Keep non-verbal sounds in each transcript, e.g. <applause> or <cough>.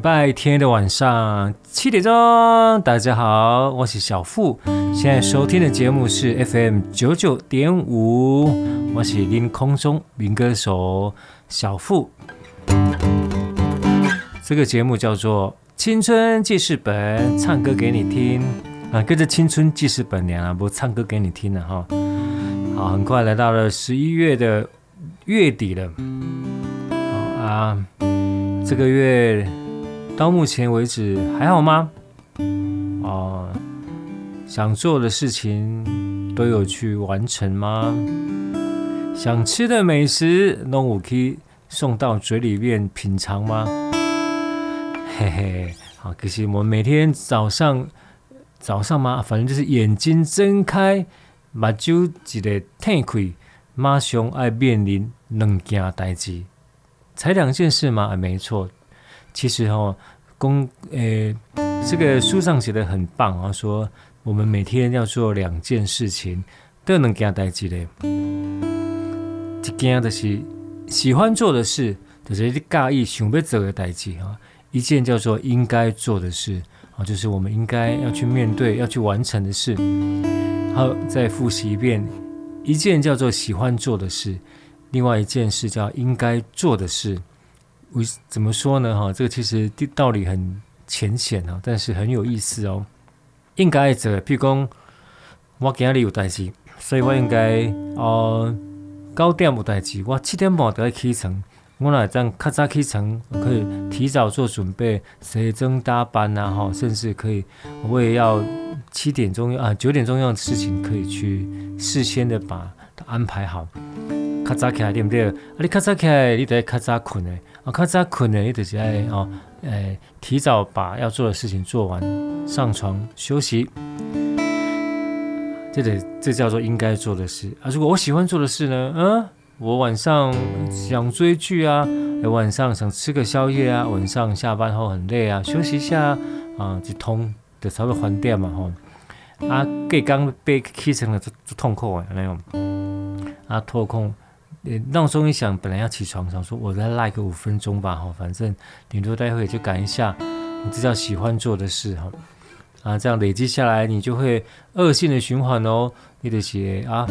拜天的晚上七点钟，大家好，我是小富。现在收听的节目是 FM 九九点五，我是林空中民歌手小富。这个节目叫做《青春记事本》，唱歌给你听啊，跟着《青春记事本》两啊，不唱歌给你听了哈。好，很快来到了十一月的月底了，啊，这个月。到目前为止还好吗？哦，想做的事情都有去完成吗？想吃的美食都有去送到嘴里面品尝吗？嘿嘿，好，可惜我每天早上早上嘛，反正就是眼睛睁开，目睭一个睁开，马上爱面临两件代志，才两件事吗？啊，没错。其实哦，公诶，这个书上写的很棒啊，说我们每天要做两件事情，都能给他带起来。一件就是喜欢做的事，就是你介意想要做的代志哈。一件叫做应该做的事啊，就是我们应该要去面对、要去完成的事。好，再复习一遍，一件叫做喜欢做的事，另外一件事叫应该做的事。为怎么说呢？哈，这个其实道理很浅显啊，但是很有意思哦。应该做，譬如讲，我今日有代志，所以我应该呃九点有代志，我七点半就要起床。我来这样较早起床，可以提早做准备，卸妆打扮啊，哈，甚至可以我也要七点钟啊九点钟样的事情，可以去事先的把它安排好。较早起来对不对？啊，你较早起来，你得较早困诶。啊，较早困诶，你就是爱哦，诶，提早把要做的事情做完，上床休息。这得这叫做应该做的事啊。如果我喜欢做的事呢？嗯，我晚上想追剧啊，晚上想吃个宵夜啊，晚上下班后很累啊，休息一下啊，就通就差不多还电嘛吼。啊，隔刚被气成了就痛苦啊那种，啊脱空。闹钟一响，本来要起床，想说我再赖个五分钟吧，哈，反正顶多待会就赶一下。你这叫喜欢做的事，哈，啊，这样累积下来，你就会恶性的循环哦。你的鞋啊，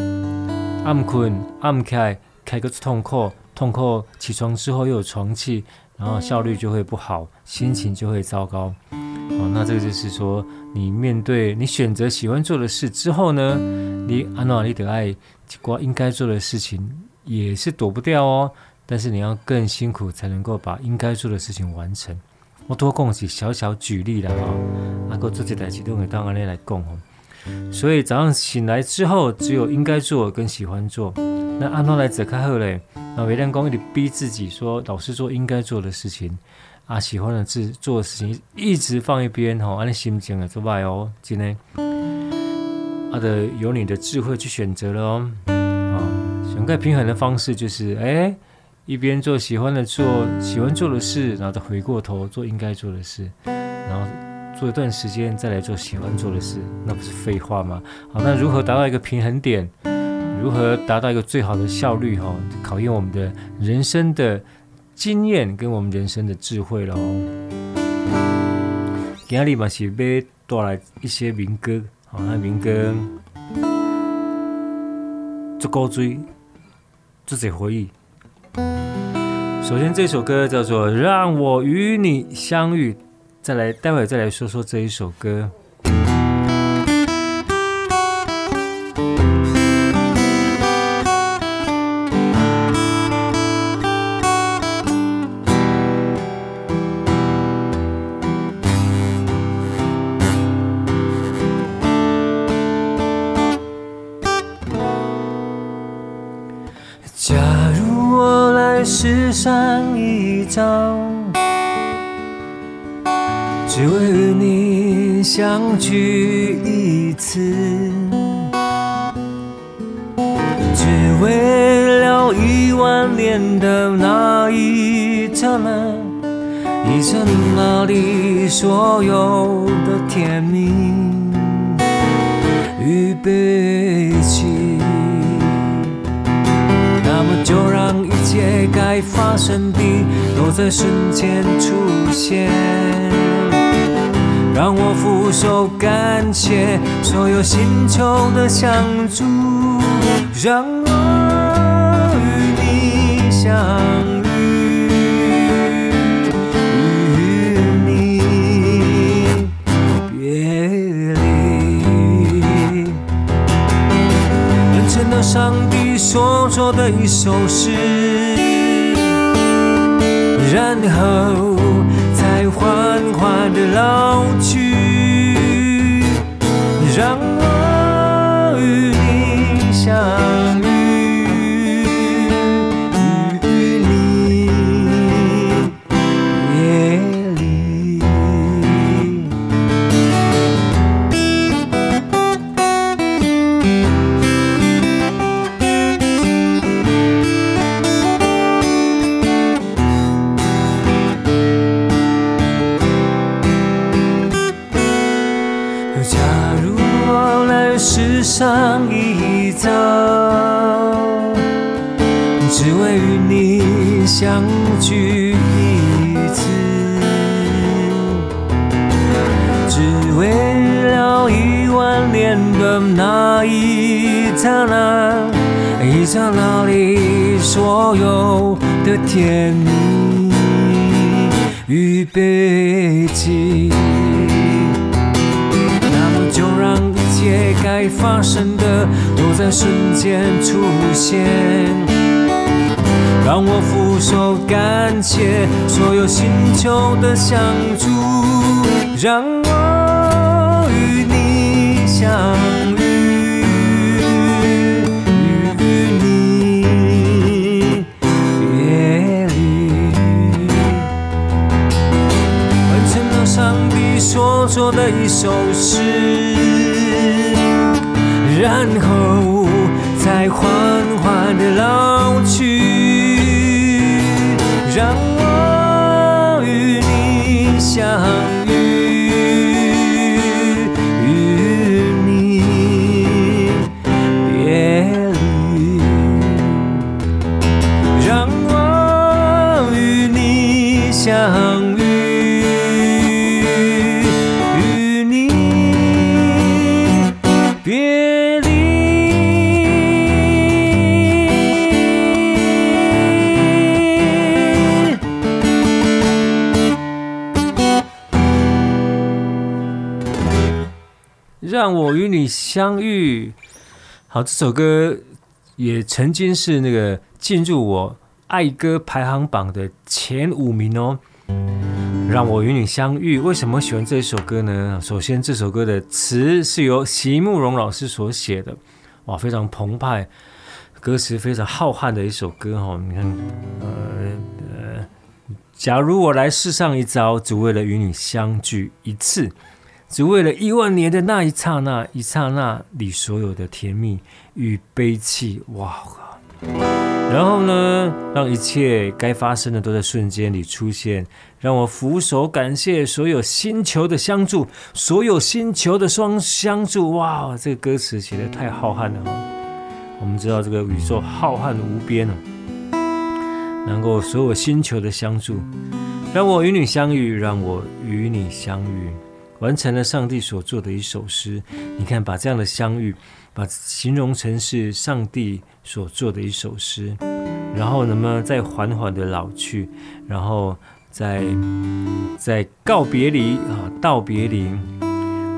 暗困暗开，开个痛苦，痛苦，起床之后又有床气，然后效率就会不好，心情就会糟糕。哦，那这个就是说，你面对你选择喜欢做的事之后呢，你安娜你得爱过应该做的事情。也是躲不掉哦，但是你要更辛苦才能够把应该做的事情完成。我多供起小小举例了哈，阿哥做这台启动给当案例来供哦。所以早上醒来之后，只有应该做跟喜欢做。那阿诺来者开后嘞，那微亮公你逼自己说，老是做应该做的事情啊，喜欢的自做的事情一直放一边哈，按你心情啊做坏哦，今天阿的有你的智慧去选择了哦。在平衡的方式就是，哎，一边做喜欢的做喜欢做的事，然后再回过头做应该做的事，然后做一段时间再来做喜欢做的事，那不是废话吗？好，那如何达到一个平衡点？如何达到一个最好的效率哈，考验我们的人生的经验跟我们人生的智慧喽。今天嘛是要带来一些民歌，好，那民歌足够追，自己回忆。首先这首歌叫做《让我与你相遇》，再来，待会再来说说这一首歌。星球的相助，让我与你相遇，与你别离，完成了上帝所做的一首诗。然后才缓缓地老去，让一刹那里所有的甜蜜与悲情。一切该发生的都在瞬间出现，让我俯首感谢所有星球的相助，一首诗。然后再缓缓地老去，让我与你相遇。好，这首歌也曾经是那个进入我爱歌排行榜的前五名哦。让我与你相遇，为什么喜欢这首歌呢？首先，这首歌的词是由席慕蓉老师所写的，哇，非常澎湃，歌词非常浩瀚的一首歌哦。你看，呃呃，假如我来世上一遭，只为了与你相聚一次。只为了一万年的那一刹那，一刹那里所有的甜蜜与悲戚，哇！然后呢，让一切该发生的都在瞬间里出现，让我俯首感谢所有星球的相助，所有星球的双相助，哇！这个歌词写的太浩瀚了，我们知道这个宇宙浩瀚无边哦，能够所有星球的相助，让我与你相遇，让我与你相遇，完成了上帝所做的一首诗。你看，把这样的相遇，把形容成是上帝所做的一首诗，然后那么再缓缓的老去，然后再再告别离啊，道别离，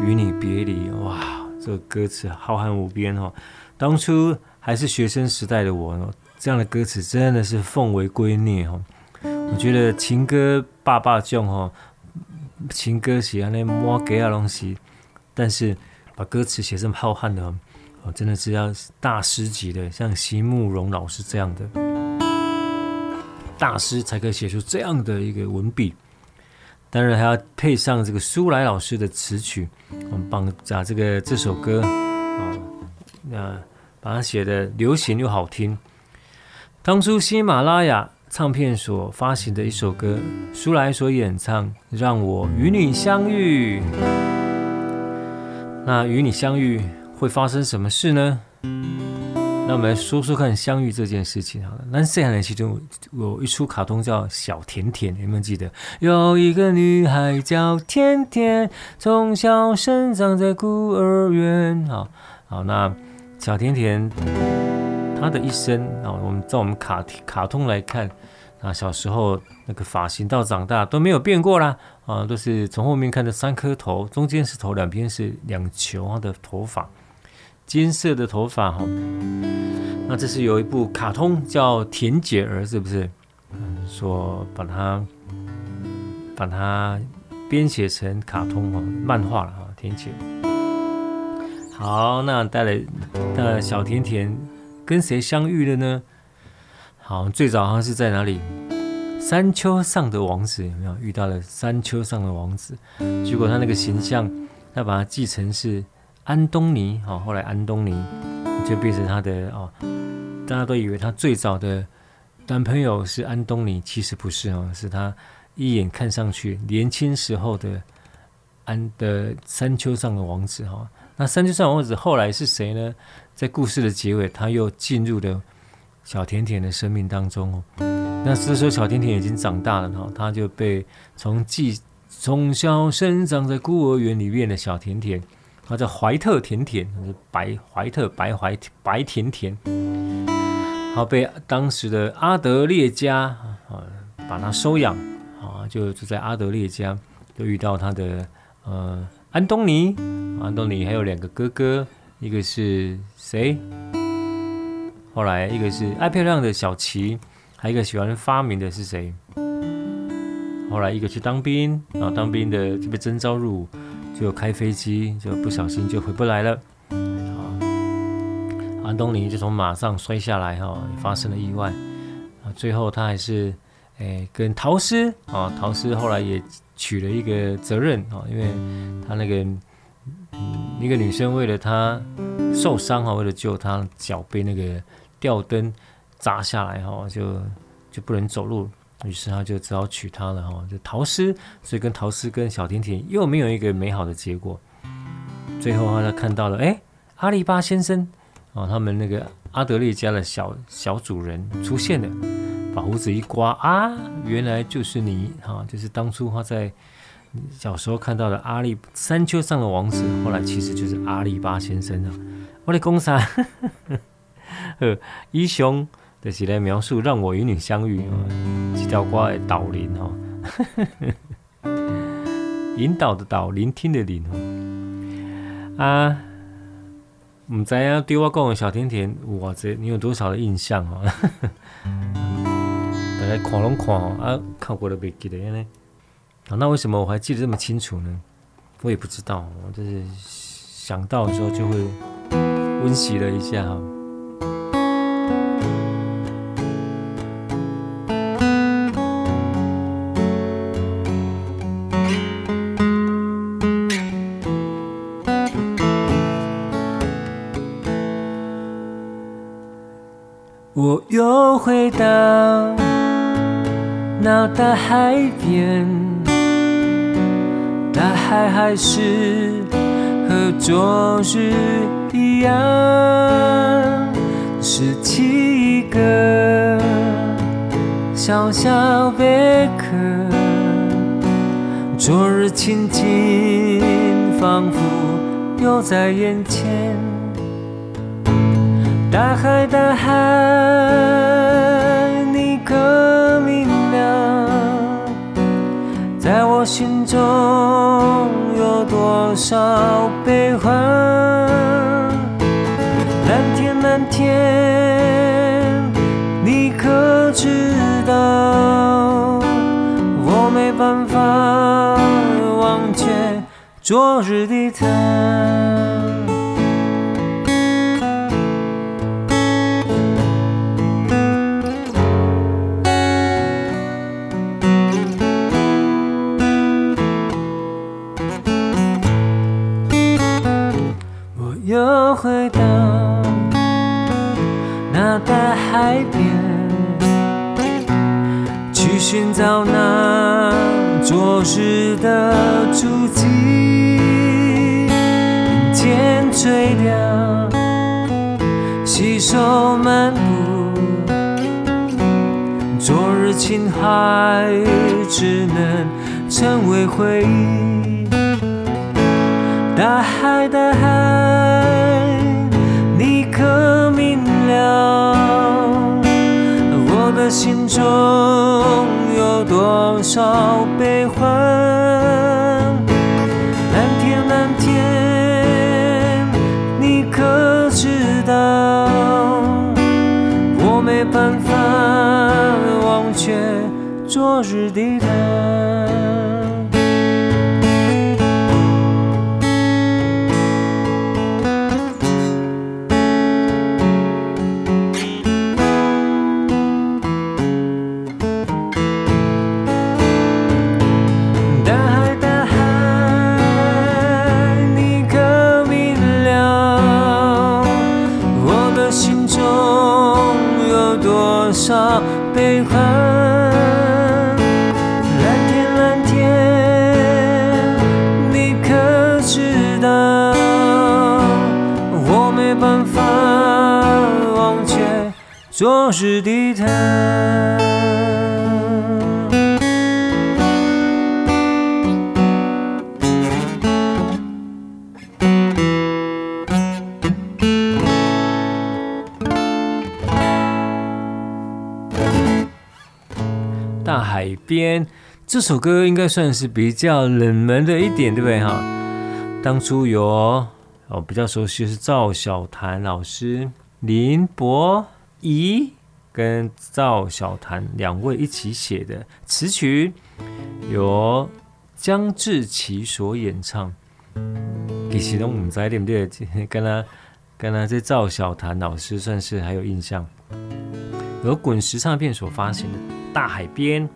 与你别离，哇，这个歌词浩瀚无边哦。当初还是学生时代的我呢，这样的歌词真的是奉为圭臬哦。我觉得情歌爸爸囧哦，情歌写那么给啊东西，但是把歌词写这么浩瀚的哦，真的是要大师级的，像席慕蓉老师这样的大师才可以写出这样的一个文笔。当然还要配上这个苏来老师的词曲，我们帮把这个这首歌啊，那。把它写的流行又好听。当初喜马拉雅唱片所发行的一首歌，苏来所演唱《让我与你相遇》。那与你相遇会发生什么事呢？那我们来说说看相遇这件事情好了。那这样的其中有一出卡通叫《小甜甜》，你有没有记得？有一个女孩叫甜甜，从小生长在孤儿院。好，好，那。小甜甜，他的一生啊，我们在我们卡卡通来看啊，小时候那个发型到长大都没有变过啦啊，都是从后面看的三颗头，中间是头，两边是两球的头发，金色的头发哈。那这是有一部卡通叫《田姐儿》，是不是？说把它把它编写成卡通哈漫画了哈，田姐。好，那带来的小甜甜跟谁相遇了呢？好，最早好像是在哪里？山丘上的王子有没有遇到了山丘上的王子？结果他那个形象，他把他继承是安东尼。好，后来安东尼就变成他的哦，大家都以为他最早的男朋友是安东尼，其实不是哦，是他一眼看上去年轻时候的安的山丘上的王子哈。那山丘上王子后来是谁呢？在故事的结尾，他又进入了小甜甜的生命当中哦。那这时候小甜甜已经长大了哈，他就被从继从小生长在孤儿院里面的小甜甜，他叫怀特甜甜，白怀特白怀白甜甜，好被当时的阿德烈家啊把他收养啊，就住在阿德烈家就遇到他的呃。安东尼，安东尼还有两个哥哥，一个是谁？后来一个是爱漂亮的小琪，还有一个喜欢发明的是谁？后来一个去当兵，然后当兵的就被征召入伍，就开飞机，就不小心就回不来了。啊，安东尼就从马上摔下来，哈，发生了意外。啊，最后他还是。哎，跟陶斯啊，陶斯后来也取了一个责任啊，因为他那个嗯，一个女生为了他受伤哈，为了救他脚被那个吊灯砸下来哈，就就不能走路，于是他就只好娶她了哈，就陶斯，所以跟陶斯跟小甜甜又没有一个美好的结果。最后他看到了哎，阿力巴先生啊，他们那个阿德烈家的小小主人出现了。把胡子一刮啊，原来就是你哈，就是当初他在小时候看到的阿里山丘上的王子，后来其实就是阿里巴先生啊。我的公啥？<laughs> 呃，一雄的是来描述让我与你相遇，这条歌的导林哦，<laughs> 引导的导，聆听的聆啊。唔知啊，对我讲的小甜甜，哇这你有多少的印象啊？<laughs> 来看拢看哦啊，看过都袂记得呢？啊，那为什么我还记得这么清楚呢？我也不知道，我就是想到的时候就会温习了一下。我又回到。那大海边，大海还是和昨日一样，拾起一个小小贝壳，昨日情景仿佛又在眼前。大海，大海，你可在我心中有多少悲欢？蓝天，蓝天，你可知道？我没办法忘却昨日的他。海边，去寻找那昨日的足迹。云间垂凉，携手漫步，昨日情海只能成为回忆。大海，大海，你可明了心中有多少悲欢？蓝天，蓝天，你可知道？我没办法忘却昨日的他。昨日的他。海边这首歌应该算是比较冷门的一点，对不对哈？当初有哦比较熟悉的是赵小弹老师、林博仪跟赵小弹两位一起写的词曲，由江志琪所演唱。其实都唔知对不对？跟他跟他这赵小弹老师算是还有印象。由滚石唱片所发行的《大海边》。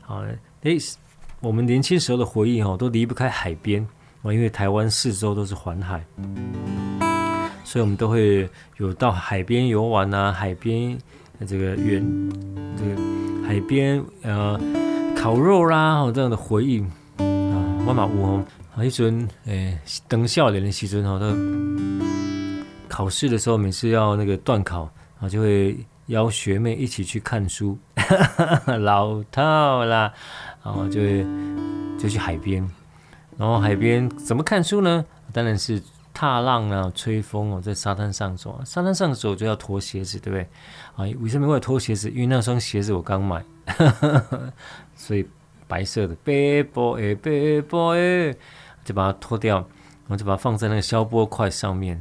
好，诶，我们年轻时候的回忆哦，都离不开海边哦，因为台湾四周都是环海，所以我们都会有到海边游玩啊，海边这个远，这个海边呃烤肉啦，哦这样的回忆啊，万马乌哦，啊一尊诶，等笑脸的时阵哦，都考试的时候每次要那个断考啊，就会。邀学妹一起去看书，<laughs> 老套啦，然后就会就去海边，然后海边怎么看书呢？当然是踏浪啊，吹风哦，在沙滩上走，啊沙滩上走就要脱鞋子，对不对？啊，为什么会脱鞋子？因为那双鞋子我刚买，<laughs> 所以白色的 b a b o y b a b o y 就把它脱掉，然后就把它放在那个消波块上面，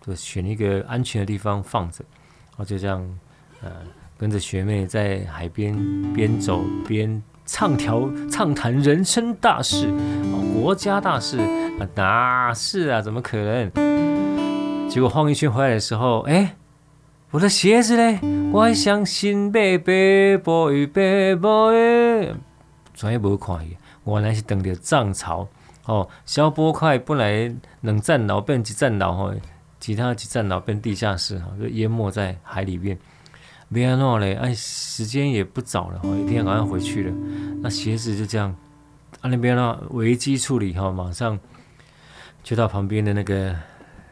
就选一个安全的地方放着，然后就这样。呃，跟着学妹在海边边走边畅调畅谈人生大事，哦，国家大事啊，哪是啊？怎么可能？结果晃一圈回来的时候，哎，我的鞋子嘞？我还相信贝贝 boy 贝 boy，专业无看伊，原来是等着涨潮哦。消波块本来两层楼变一层楼吼，其他几层楼变地下室哈，就淹没在海里面。没安诺嘞，哎，时间也不早了，我一定要赶快回去了。那鞋子就这样，啊那边呢危机处理哈，马上就到旁边的那个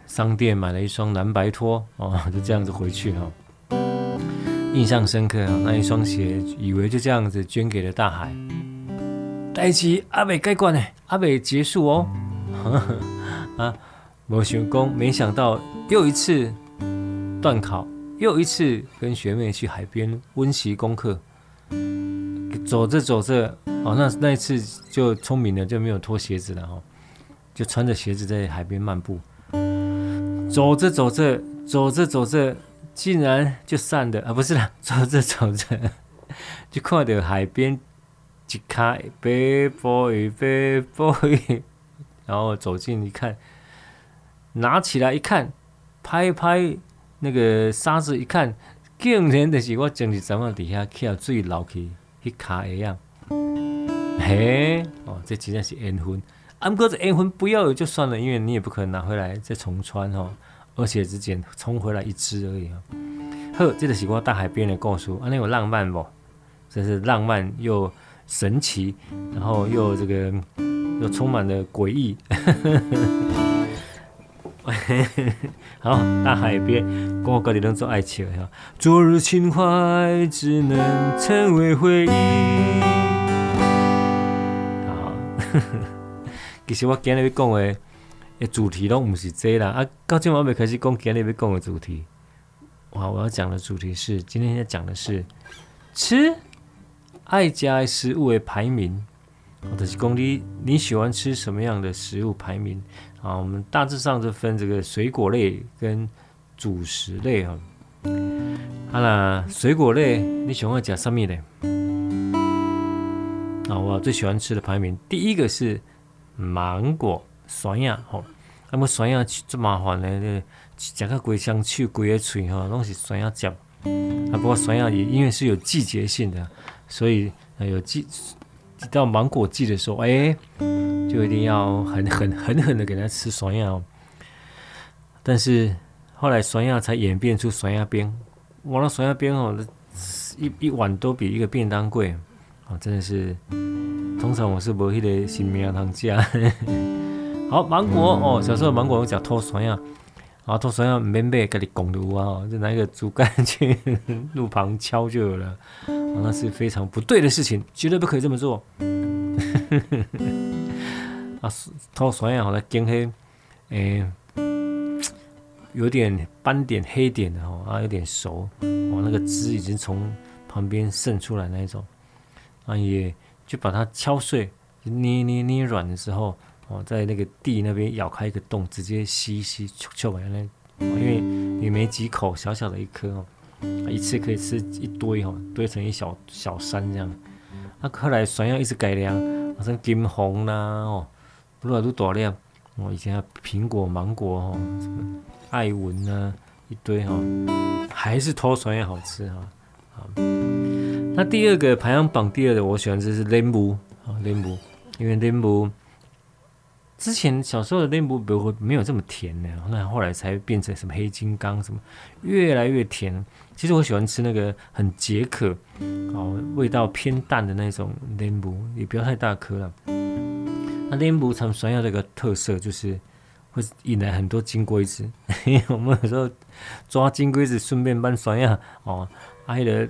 商店买了一双蓝白拖哦，就这样子回去哈，印象深刻啊。那一双鞋，以为就这样子捐给了大海。代志阿未解决呢，阿未结束哦。<laughs> 啊，没想到，没想到又一次段考，又一次跟学妹去海边温习功课。走着走着，哦，那那一次就聪明了，就没有脱鞋子了哈，就穿着鞋子在海边漫步。走着走着，走着走着，竟然就散了啊！不是啦，<laughs> 走着走着，就看到海边一卡 bad boy bad boy，然后走近一看，拿起来一看，拍一拍那个沙子一看，竟然就是我前日在底下看水流去。一卡一样，嘿，哦，这真的是缘分。啊，不过这缘分不要就算了，因为你也不可能拿回来再重穿哦，而且只捡冲回来一只而已啊。呵，这个是我大海边的故事，啊，那有浪漫不？真是浪漫又神奇，然后又这个又充满了诡异。<laughs> 好，大海边，跟我到底能做爱情哈。昨日情怀只能成为回忆。好，<laughs> 其实我今日要讲的，的主题都不是这啦。啊，到今晚我要开始讲今日要讲的主题。哇，我要讲的主题是，今天要讲的是吃爱家食物的排名。我的是讲你你喜欢吃什么样的食物排名？啊，我们大致上是分这个水果类跟主食类哈。好啦，水果类你喜欢吃什么呢？啊，我最喜欢吃的排名，第一个是芒果，酸呀吼。那么酸呀这麻烦呢，这个规双手规个嘴哈，拢是酸呀酱。啊，不过酸呀也因为是有季节性的，所以有季。到芒果季的时候，哎、就一定要很狠狠狠的给他吃酸药。但是后来酸药才演变出酸药冰，我，那酸药冰哦，一一碗都比一个便当贵啊，真的是。通常我是无迄个新名堂家。<laughs> 好，芒果哦，小时候芒果我讲偷酸药，然后偷酸药免买，给你拱路啊，就拿一个竹竿去路旁敲就有了。那是非常不对的事情，绝对不可以这么做。啊，偷酸呀，好像金黑，诶，有点斑点黑点的哦，啊，有点熟，哦，那个汁已经从旁边渗出来那一种，啊，也就把它敲碎，捏捏捏软的时候，哦，在那个地那边咬开一个洞，直接吸一吸，呛呛完了，因为也没几口，小小的一颗哦。一次可以吃一堆哦，堆成一小小山这样。那后来酸药一直改良，好像金红啦哦，不知道都多量。哦，以前苹果、芒果哦，什么爱文啊，一堆哈，还是偷酸药好吃哈。好，那第二个排行榜第二的，我喜欢吃是莲雾啊，莲雾，因为莲雾。之前小时候的莲雾不会没有这么甜的，那后来才变成什么黑金刚什么，越来越甜。其实我喜欢吃那个很解渴，哦，味道偏淡的那种莲雾，也不要太大颗了。那莲雾他们酸药这个特色就是会引来很多金龟子，<laughs> 我们有时候抓金龟子顺便搬酸药哦，还有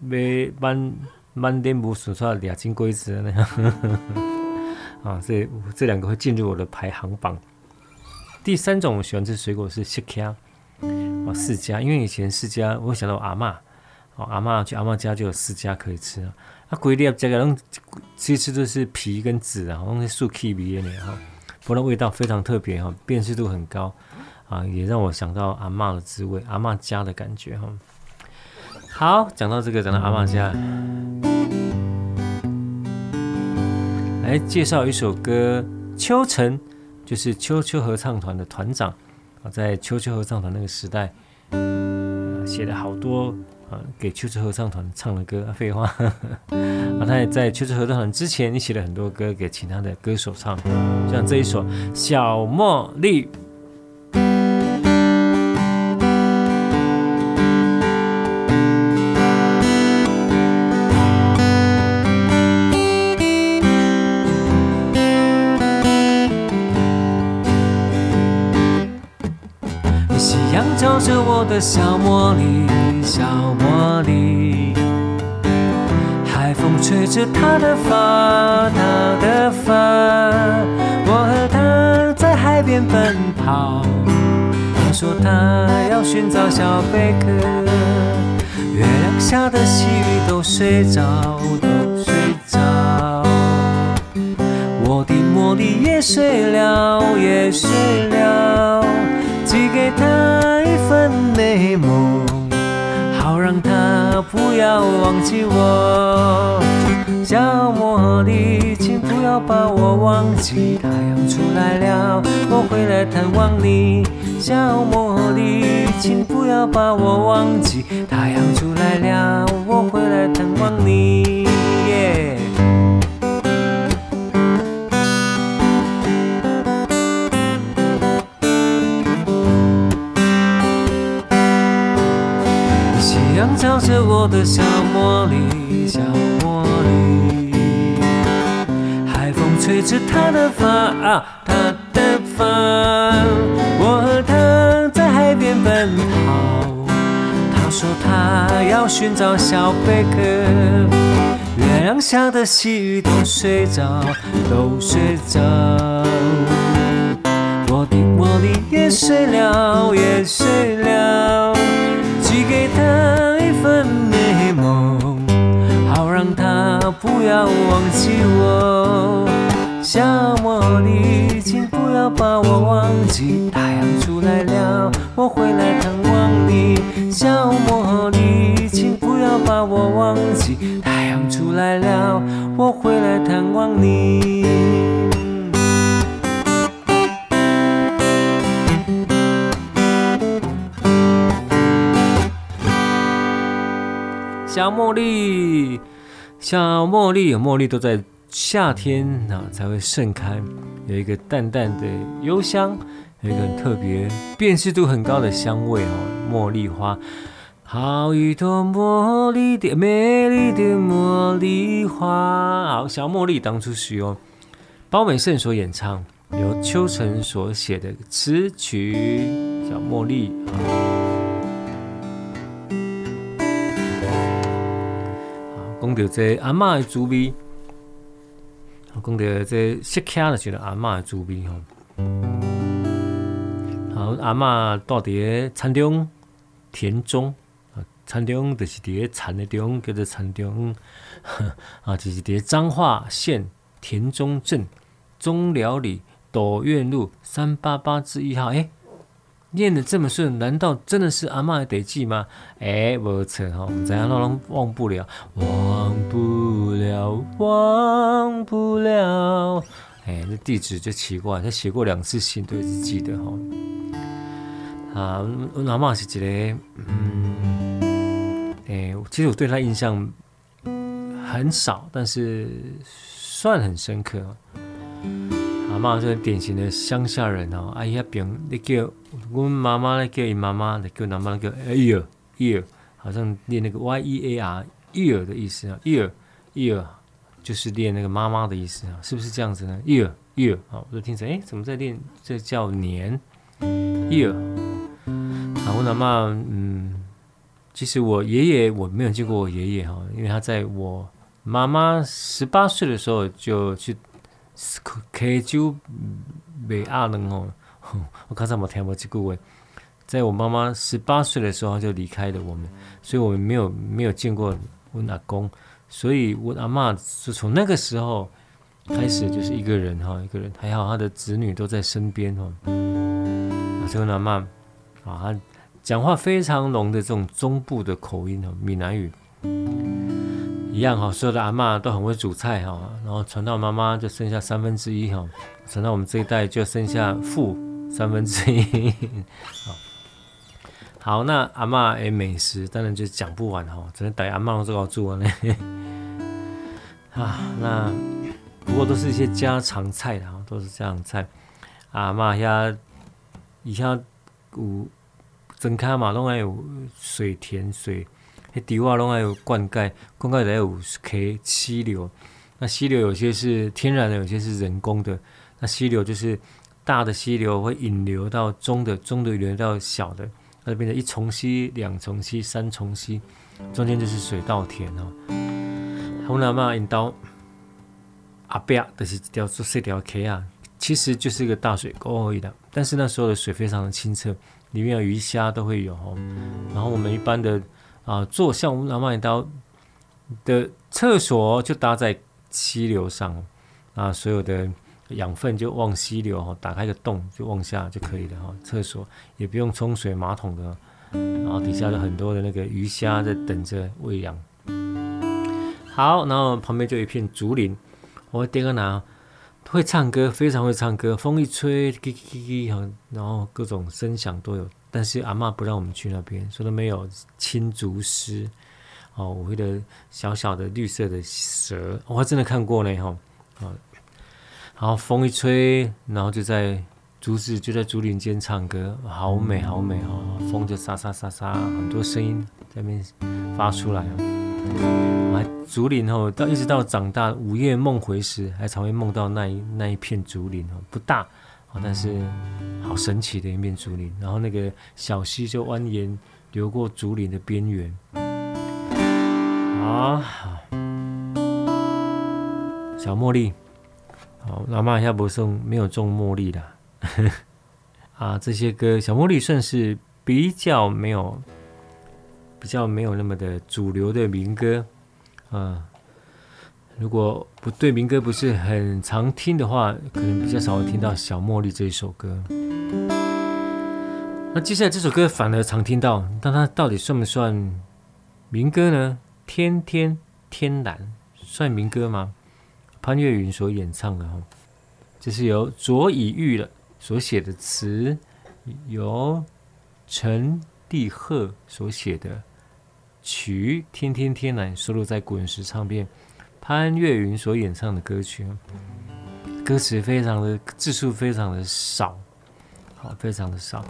买搬搬莲雾数出来俩金龟子那样。啊，这这两个会进入我的排行榜。第三种我喜欢吃水果是释迦，啊释迦，因为以前释迦我会想到阿嬷，哦阿嬷去阿嬷家就有释迦可以吃啊。啊，规粒这个拢其实都是皮跟籽啊，拢是素 K B 的哈，不过味道非常特别哈，辨识度很高啊，也让我想到阿嬷的滋味，阿嬷家的感觉哈。好，讲到这个，讲到阿嬷家。来介绍一首歌，秋成就是秋秋合唱团的团长啊，在秋秋合唱团那个时代，写了好多啊给秋秋合唱团唱的歌。废话，<laughs> 啊，他也在秋秋合唱团之前，也写了很多歌给其他的歌手唱，像这一首《小茉莉》。我的小茉莉，小茉莉。海风吹着她的发，她的发。我和她在海边奔跑。她说她要寻找小贝壳。月亮下的细雨都睡着，都睡着。我的茉莉也睡了，也睡了。给她一份美梦，好让她不要忘记我。小茉莉，请不要把我忘记。太阳出来了，我会来探望你。小茉莉，请不要把我忘记。太阳出来了，我会来探望你。照着我的小茉莉，小茉莉，海风吹着她的发啊，她的发。我和她在海边奔跑，她说她要寻找小贝壳。月亮下的细雨都睡着，都睡着。我的茉莉也睡了，也睡了。寄给她份美梦，好让她不要忘记我。小茉莉，请不要把我忘记。太阳出来了，我会来探望你。小茉莉，请不要把我忘记。太阳出来了，我会来探望你。小茉莉，小茉莉，茉莉都在夏天啊才会盛开，有一个淡淡的幽香，有一个很特别、辨识度很高的香味哦。茉莉花，好一朵茉莉的美丽的茉莉花。好，小茉莉当初是由包美胜所演唱，由秋成所写的词曲。小茉莉。讲到这阿嬷的滋味，讲到这色卡的就是阿嬷的滋味吼。好，阿嬷住伫个田中田中，田中就是伫个田的中，叫做田中。<laughs> 啊，就是伫彰化县田中镇中寮里斗院路三八八之一号。诶念得这么顺，难道真的是阿嬷的地址吗？哎，没错哈，怎样都能忘不了，忘不了，忘不了。哎，这地址就奇怪，他写过两次信都一直记得哈。啊，我阿嬷是一个，嗯，哎，其实我对他印象很少，但是算很深刻。阿嬷是典型的乡下人哦，阿姨那边你叫我妈妈来叫伊妈妈，来叫妈妈叫 ear ear，好像念那个 y e a r ear 的意思啊，ear ear 就是念那个妈妈的意思啊，是不是这样子呢？ear ear 好，我就听着，哎，怎么在念？这叫年 ear。好，我阿嬷，嗯，其实我爷爷我没有见过我爷爷哈，因为他在我妈妈十八岁的时候就去。溪州卖鸭卵哦，<laughs> 我刚才没听过这句话。在我妈妈十八岁的时候就离开了我们，所以我们没有没有见过我阿公，所以我阿嬷是从那个时候开始就是一个人哈，一个人还好，他的子女都在身边哈。所以我阿嬷啊，她讲话非常浓的这种中部的口音哦，闽南语。一样哈，所有的阿嬷都很会煮菜哈，然后传到妈妈就剩下三分之一哈，传到我们这一代就剩下负三分之一。好，好，那阿嬷诶美食当然就讲不完哈，只能等阿嬷这个做呢。<laughs> 啊，那不过都是一些家常菜的，都是家常菜。阿嬷遐以下有整开嘛，拢还有水田水。那底瓦拢还有灌溉，灌溉还有溪溪流。那溪流有些是天然的，有些是人工的。那溪流就是大的溪流会引流到中的，中的流到小的，那就变成一重溪、两重溪、三重溪，中间就是水稻田哦。红南嘛引导阿伯就是一条做四条溪啊，其实就是一个大水沟而已的。但是那时候的水非常的清澈，里面有鱼虾都会有。然后我们一般的啊，做像红南嘛引刀的厕所就搭在溪流上啊，所有的。养分就往溪流哈，打开一个洞就往下就可以了哈。厕所也不用冲水马桶的，然后底下有很多的那个鱼虾在等着喂养。好，然后旁边就一片竹林，我爹个哪会唱歌，非常会唱歌，风一吹，叽叽叽叽，然后各种声响都有。但是阿嬷不让我们去那边，说都没有青竹丝哦，我会的小小的绿色的蛇，我还真的看过呢哈啊。然后风一吹，然后就在竹子就在竹林间唱歌，好美好美哦！风就沙沙沙沙，很多声音在那边发出来哦。还竹林哦，到一直到长大午夜梦回时，还常会梦到那一那一片竹林哦，不大哦，但是好神奇的一片竹林。然后那个小溪就蜿蜒流过竹林的边缘。啊，小茉莉。好，那妈一下不送，没有种茉莉的 <laughs> 啊。这些歌，小茉莉算是比较没有，比较没有那么的主流的民歌啊。如果不对民歌不是很常听的话，可能比较少会听到小茉莉这一首歌。那接下来这首歌反而常听到，但它到底算不算民歌呢？天天天蓝算民歌吗？潘越云所演唱的哈，这是由卓以玉了所写的词，由陈帝贺所写的曲，《天天天蓝》收录在滚石唱片。潘越云所演唱的歌曲，歌词非常的字数非常的少，好，非常的少。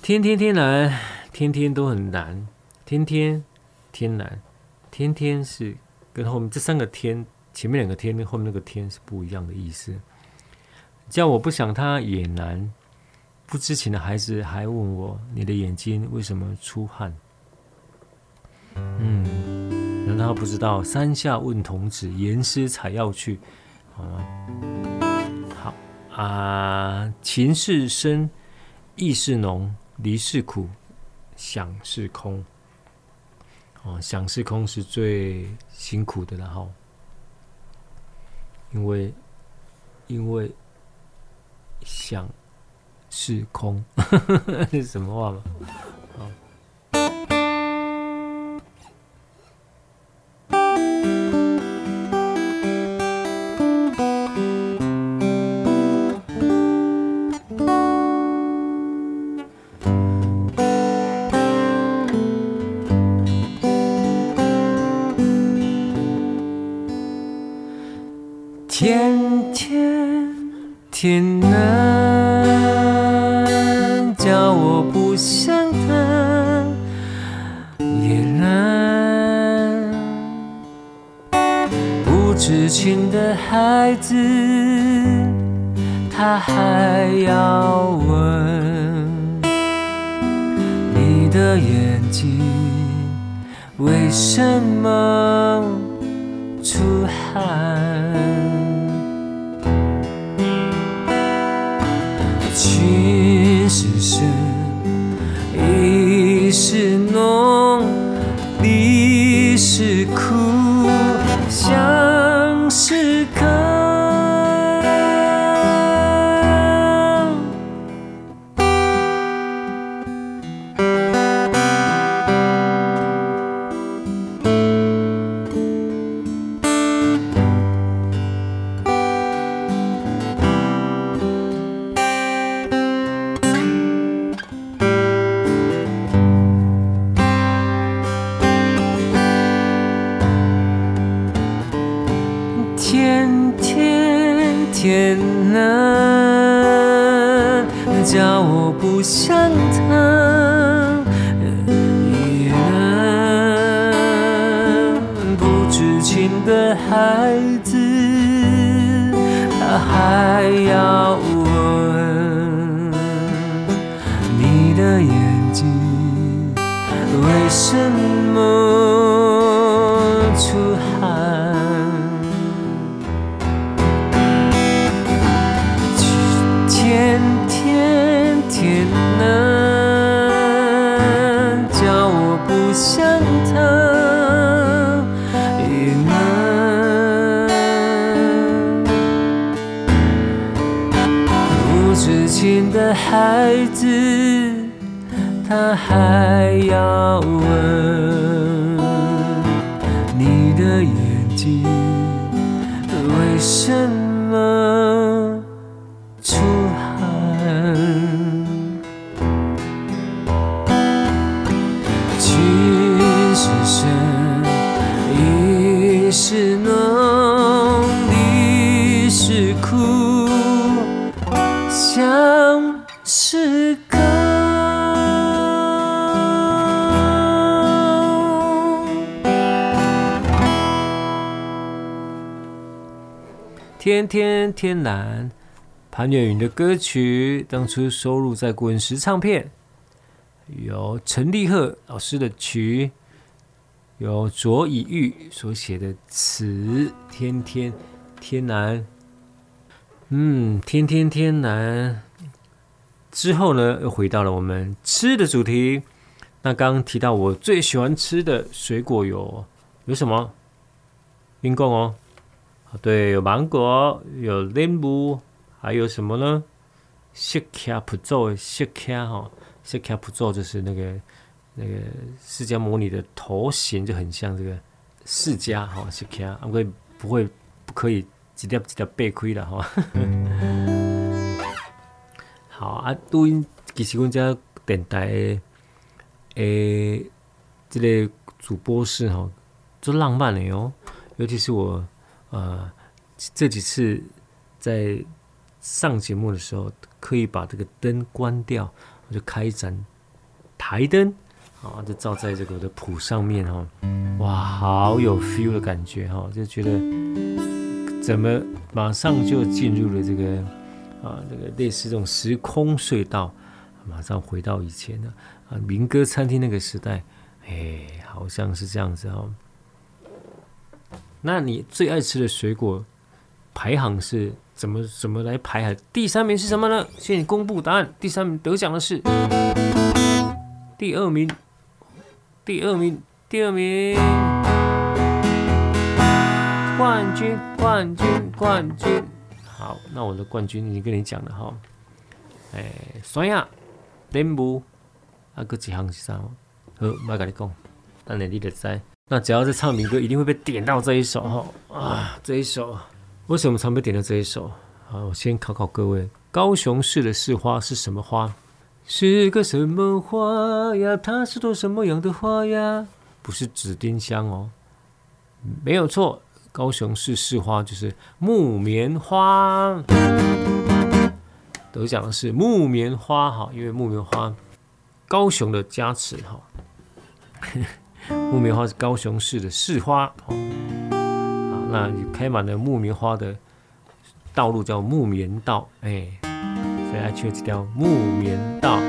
天天天蓝，天天都很蓝，天天天蓝，天天是跟后面这三个天。前面两个天跟后面那个天是不一样的意思。叫我不想他也难，不知情的孩子还问我：你的眼睛为什么出汗？嗯，难道不知道山下问童子，严师采药去？好吗？好啊，情是深，意是浓，离是苦，想是空。哦，想是空是最辛苦的了哈。因为，因为想是空，这 <laughs> 是什么话吗？天天天蓝，潘越云的歌曲当初收录在滚石唱片，由陈立贺老师的曲，由卓以玉所写的词。天天天蓝，嗯，天天天蓝之后呢，又回到了我们吃的主题。那刚刚提到我最喜欢吃的水果有有什么？冰贡哦。对，有芒果，有莲雾，还有什么呢？释迦普咒，释迦哈，释迦普咒就是那个那个释迦牟尼的头型，就很像这个释迦哈，释迦，不会不会不可以几条几条背亏了哈。<laughs> 好啊，录音其实我们家电台诶，这个主播是哈，做浪漫的哟，尤其是我。呃，这几次在上节目的时候，可以把这个灯关掉，我就开一盏台灯，啊，就照在这个我的谱上面哈，哇，好有 feel 的感觉哈，就觉得怎么马上就进入了这个啊，这个类似这种时空隧道，马上回到以前的啊民歌餐厅那个时代，哎，好像是这样子哈。那你最爱吃的水果排行是怎么怎么来排？第三名是什么呢？现在公布答案，第三名得奖的是第二名，第二名，第二名，冠军，冠军，冠军。好，那我的冠军已经跟你讲了哈。哎，酸呀，莲雾，啊，搁几行是啥？好，我跟你讲，等下你就知。那只要是唱民歌，一定会被点到这一首哈啊！这一首为什么常被点到这一首？好，我先考考各位：高雄市的市花是什么花？是个什么花呀？它是朵什么样的花呀？不是紫丁香哦，没有错，高雄市市花就是木棉花。得奖的是木棉花哈，因为木棉花高雄的加持哈。木棉花是高雄市的市花，啊，那开满了木棉花的道路叫木棉道，哎，所以还缺几条木棉道。啊，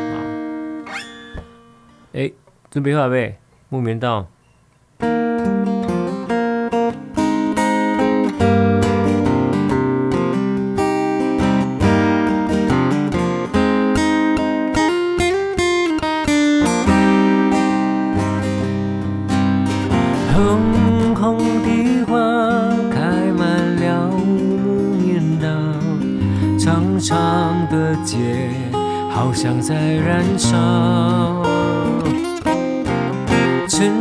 哎，准备好没？木棉道。像在燃烧，沉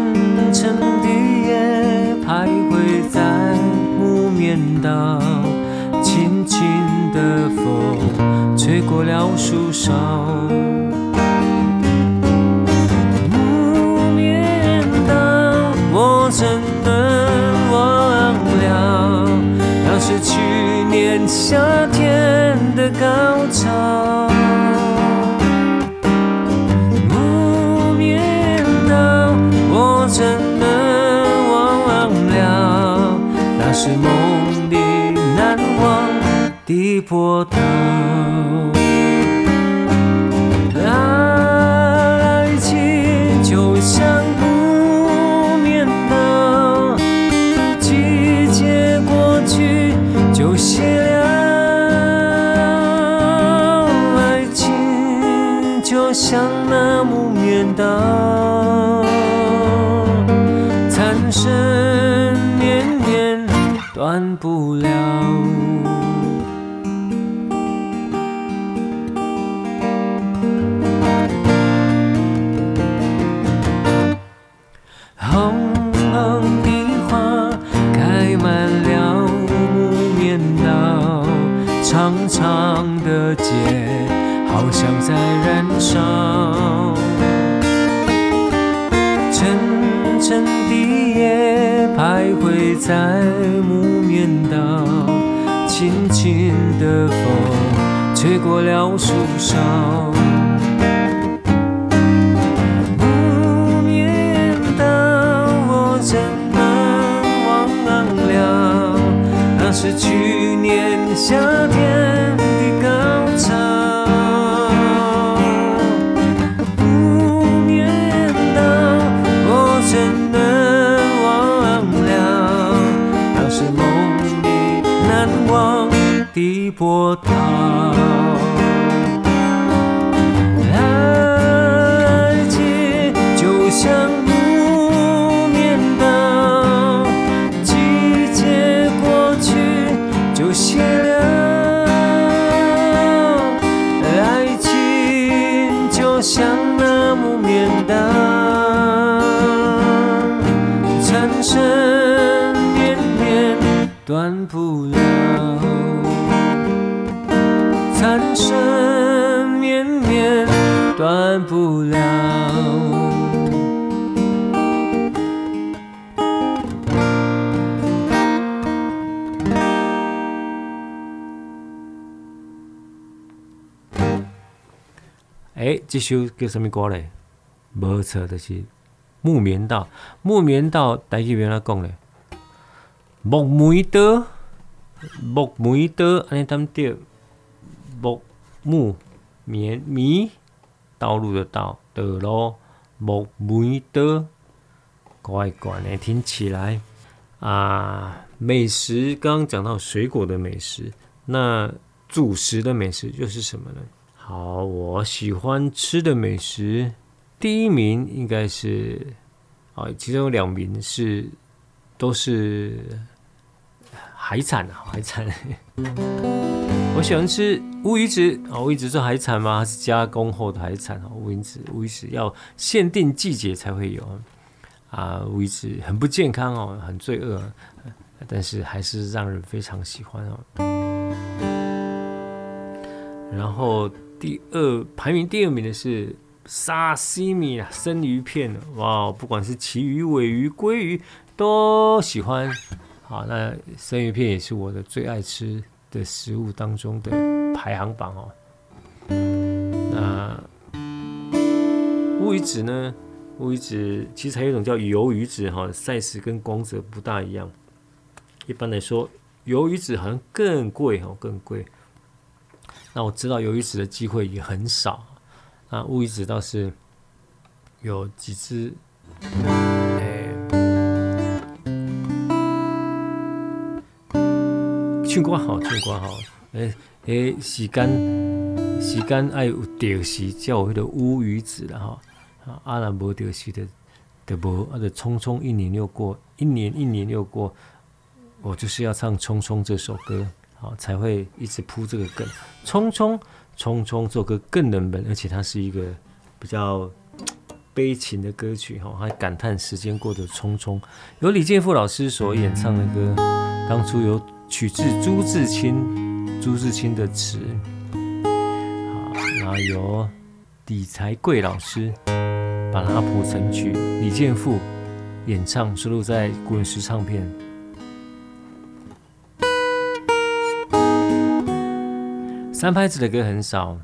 沉的夜徘徊在木棉道，轻轻的风吹过了树梢。波涛。在木棉道，轻轻的风吹过了树梢。木棉道，我怎能忘了？那是去年夏波哎，这首叫什么歌嘞？没错，就是木棉道。木棉道，台语原来讲嘞，木棉道，木棉道，安尼点对？木木棉米道路的道的咯，木棉道，乖乖的听起来啊。美食刚刚讲到水果的美食，那主食的美食又是什么呢？好，我喜欢吃的美食，第一名应该是啊，其中有两名是都是海产啊，海产。<laughs> 我喜欢吃乌鱼子啊，乌鱼子是海产吗？还是加工后的海产啊？乌鱼子，乌鱼子要限定季节才会有啊。乌鱼子很不健康哦，很罪恶，但是还是让人非常喜欢哦。然后第二排名第二名的是沙西米啊，生鱼片哇，不管是旗鱼、尾鱼、鲑鱼都喜欢。好，那生鱼片也是我的最爱吃的食物当中的排行榜哦。那乌鱼子呢？乌鱼子其实还有一种叫鱿鱼子哈，size 跟光泽不大一样。一般来说，鱿鱼子好像更贵哈，更贵。那我知道鱿鱼子的机会也很少。那乌鱼子倒是有几只。唱歌好，唱歌好。诶诶，时间时间爱有调时，才有迄个乌鱼子了哈。啊，阿兰无调时的，就无，啊，就匆匆一年又过，一年一年又过。我就是要唱《匆匆》这首歌，好，才会一直铺这个梗。匆匆匆匆这首歌更冷门，而且它是一个比较悲情的歌曲哈，还感叹时间过得匆匆。由李健富老师所演唱的歌，当初有。取自朱自清，朱自清的词，好，然后由李才贵老师把它谱成曲，李健富演唱，收录在滚石唱片。三拍子的歌很少。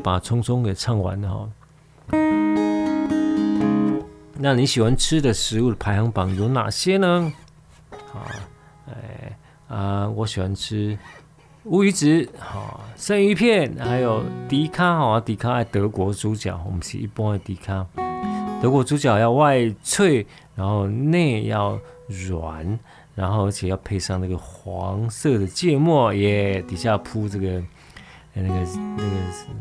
把匆匆给唱完了哈。那你喜欢吃的食物的排行榜有哪些呢？啊，哎啊，我喜欢吃乌鱼子、哈生鱼片，还有迪卡哈，迪卡爱德国猪脚，我们是一般的迪卡。德国猪脚要外脆，然后内要软。然后，而且要配上那个黄色的芥末耶，底下铺这个那个那个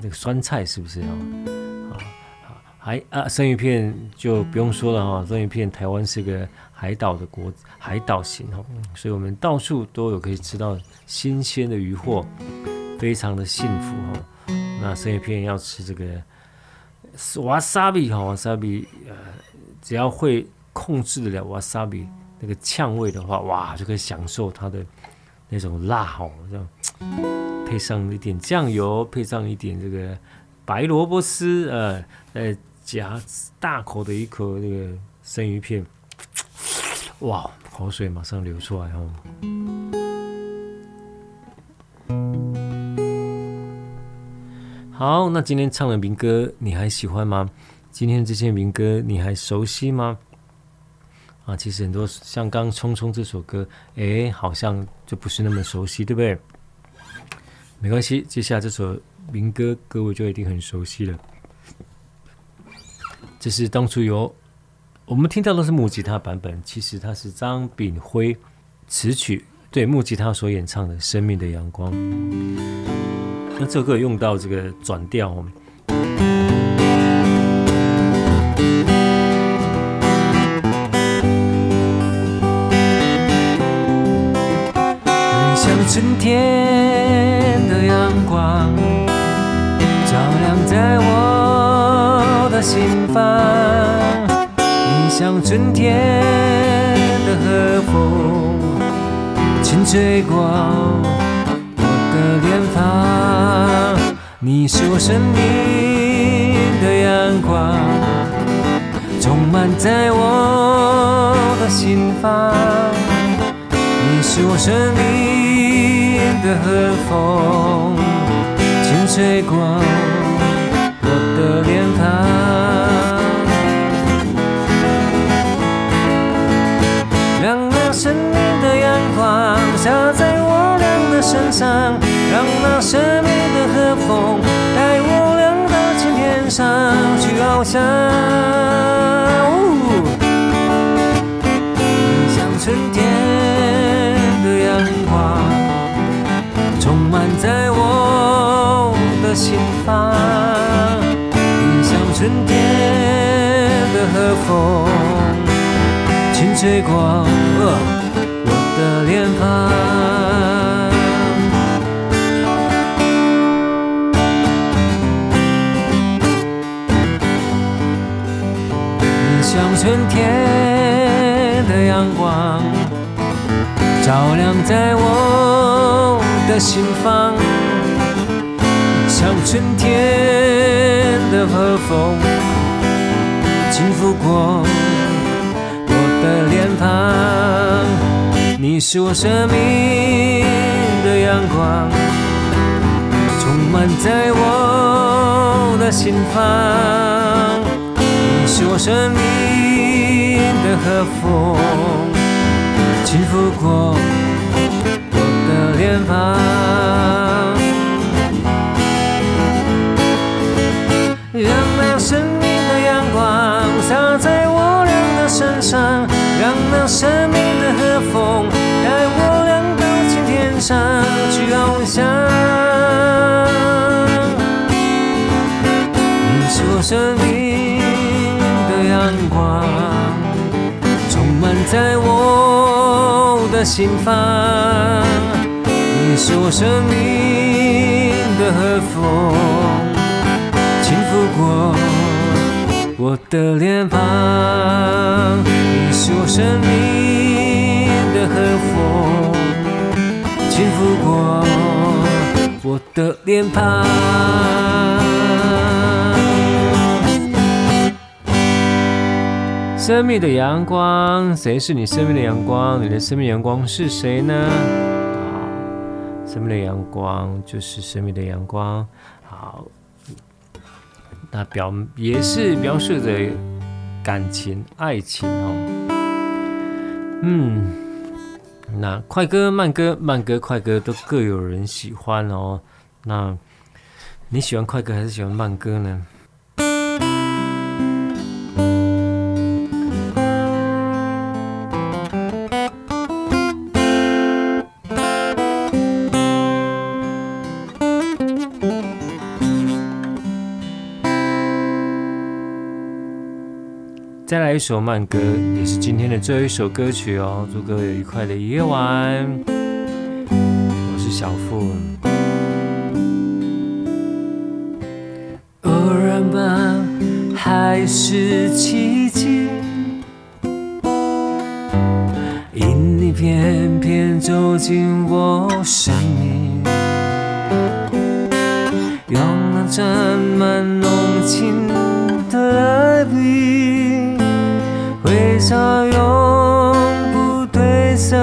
那个酸菜，是不是啊？啊，还啊，生鱼片就不用说了哈，生鱼片台湾是个海岛的国，海岛型哈，所以我们到处都有可以吃到新鲜的鱼货，非常的幸福哈。那生鱼片要吃这个瓦萨比哈，瓦萨比呃，只要会控制得了瓦萨比。那个呛味的话，哇，就可以享受它的那种辣哦，这样配上一点酱油，配上一点这个白萝卜丝，呃，再夹大口的一口那个生鱼片，哇，口水马上流出来哦。好，那今天唱的民歌你还喜欢吗？今天这些民歌你还熟悉吗？啊，其实很多像刚《匆匆》这首歌，哎，好像就不是那么熟悉，对不对？没关系，接下来这首民歌，各位就一定很熟悉了。这是当初有我们听到的是木吉他版本，其实它是张炳辉词曲，对木吉他所演唱的《生命的阳光》。那这首歌用到这个转调。春天光照亮在我的心房，你像春天的和风，轻吹过我的脸庞。你是我生命的阳光充满在我的心房。你是我生命的和风，吹过我的脸庞，让那生命的阳光洒在我俩的身上，让那生命的和风带我俩到青天上去翱翔，像春天的阳光。充满在我的心房，你像春天的和风，轻吹过我的脸庞。你像春天的阳光，照亮在我。的心房，像春天的和风，轻拂过我的脸庞。你是我生命的阳光，充满在我的心房。你是我生命的和风，轻拂过我的。脸庞，的心房。你是我生命的和风，轻拂过我的脸庞。你是我生命的和风，轻拂过我的脸庞。生命的阳光，谁是你生命的阳光？你的生命阳光是谁呢？生命的阳光就是生命的阳光，好，那表也是描述着感情、爱情哦。嗯，那快歌、慢歌、慢歌、快歌都各有人喜欢哦。那你喜欢快歌还是喜欢慢歌呢？再来一首慢歌，也是今天的最后一首歌曲哦。祝各位愉快的夜晚。我是小富。偶然吧，还是奇迹，因你偏偏走进我生命，用那沾满浓情挥洒永不褪色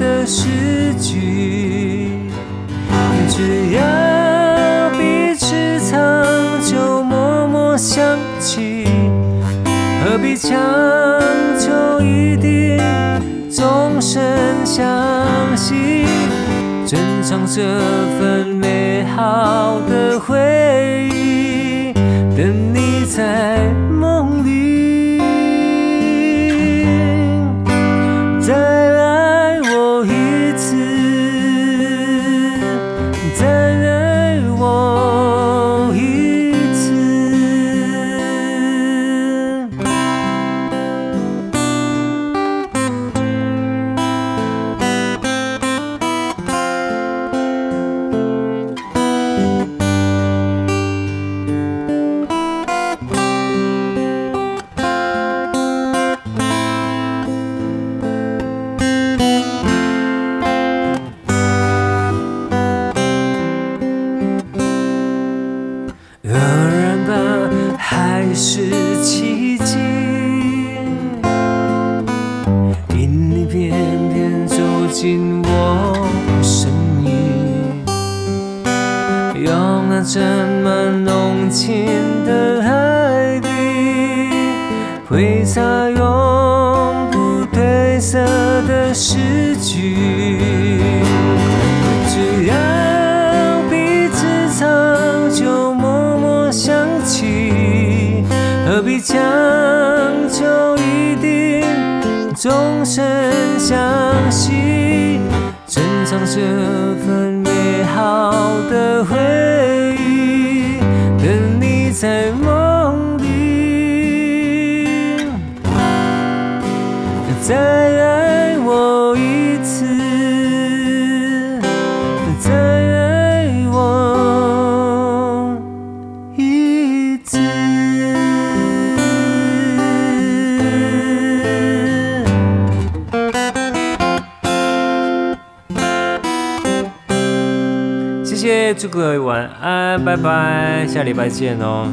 的诗句，只要彼此长久默默相契，何必强求一定终身相惜？珍藏这份美好的回忆，紧我身影用那这么浓情的爱你挥洒永不褪色的诗句。只要彼此长久默默想起何必强求一定终身？晚安，拜拜，下礼拜见哦。